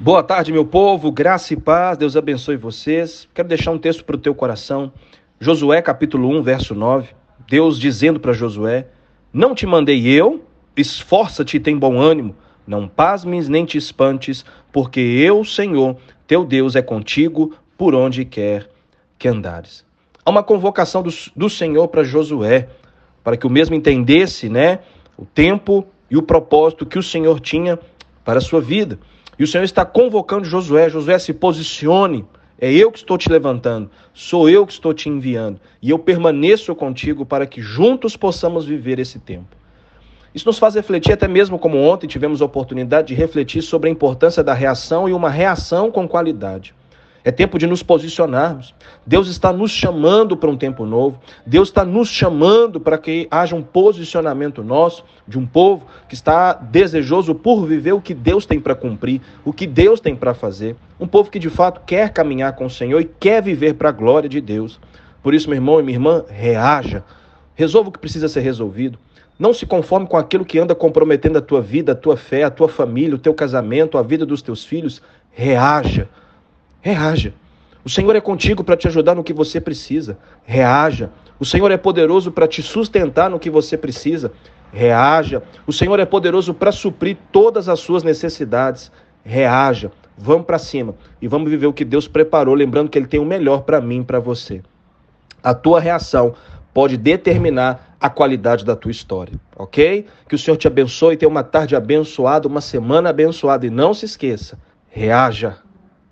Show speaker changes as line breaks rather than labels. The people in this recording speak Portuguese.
Boa tarde, meu povo, graça e paz, Deus abençoe vocês. Quero deixar um texto para o teu coração. Josué, capítulo 1, verso 9. Deus dizendo para Josué: Não te mandei eu, esforça-te e tem bom ânimo. Não pasmes nem te espantes, porque eu, Senhor, teu Deus, é contigo por onde quer que andares. Há uma convocação do, do Senhor para Josué, para que o mesmo entendesse né, o tempo e o propósito que o Senhor tinha para a sua vida. E o Senhor está convocando Josué: Josué, se posicione. É eu que estou te levantando, sou eu que estou te enviando, e eu permaneço contigo para que juntos possamos viver esse tempo. Isso nos faz refletir, até mesmo como ontem tivemos a oportunidade de refletir sobre a importância da reação e uma reação com qualidade. É tempo de nos posicionarmos. Deus está nos chamando para um tempo novo. Deus está nos chamando para que haja um posicionamento nosso, de um povo que está desejoso por viver o que Deus tem para cumprir, o que Deus tem para fazer. Um povo que de fato quer caminhar com o Senhor e quer viver para a glória de Deus. Por isso, meu irmão e minha irmã, reaja. Resolva o que precisa ser resolvido. Não se conforme com aquilo que anda comprometendo a tua vida, a tua fé, a tua família, o teu casamento, a vida dos teus filhos. Reaja. Reaja. O Senhor é contigo para te ajudar no que você precisa. Reaja. O Senhor é poderoso para te sustentar no que você precisa. Reaja. O Senhor é poderoso para suprir todas as suas necessidades. Reaja. Vamos para cima e vamos viver o que Deus preparou, lembrando que Ele tem o melhor para mim e para você. A tua reação pode determinar a qualidade da tua história, ok? Que o Senhor te abençoe, tenha uma tarde abençoada, uma semana abençoada e não se esqueça, reaja.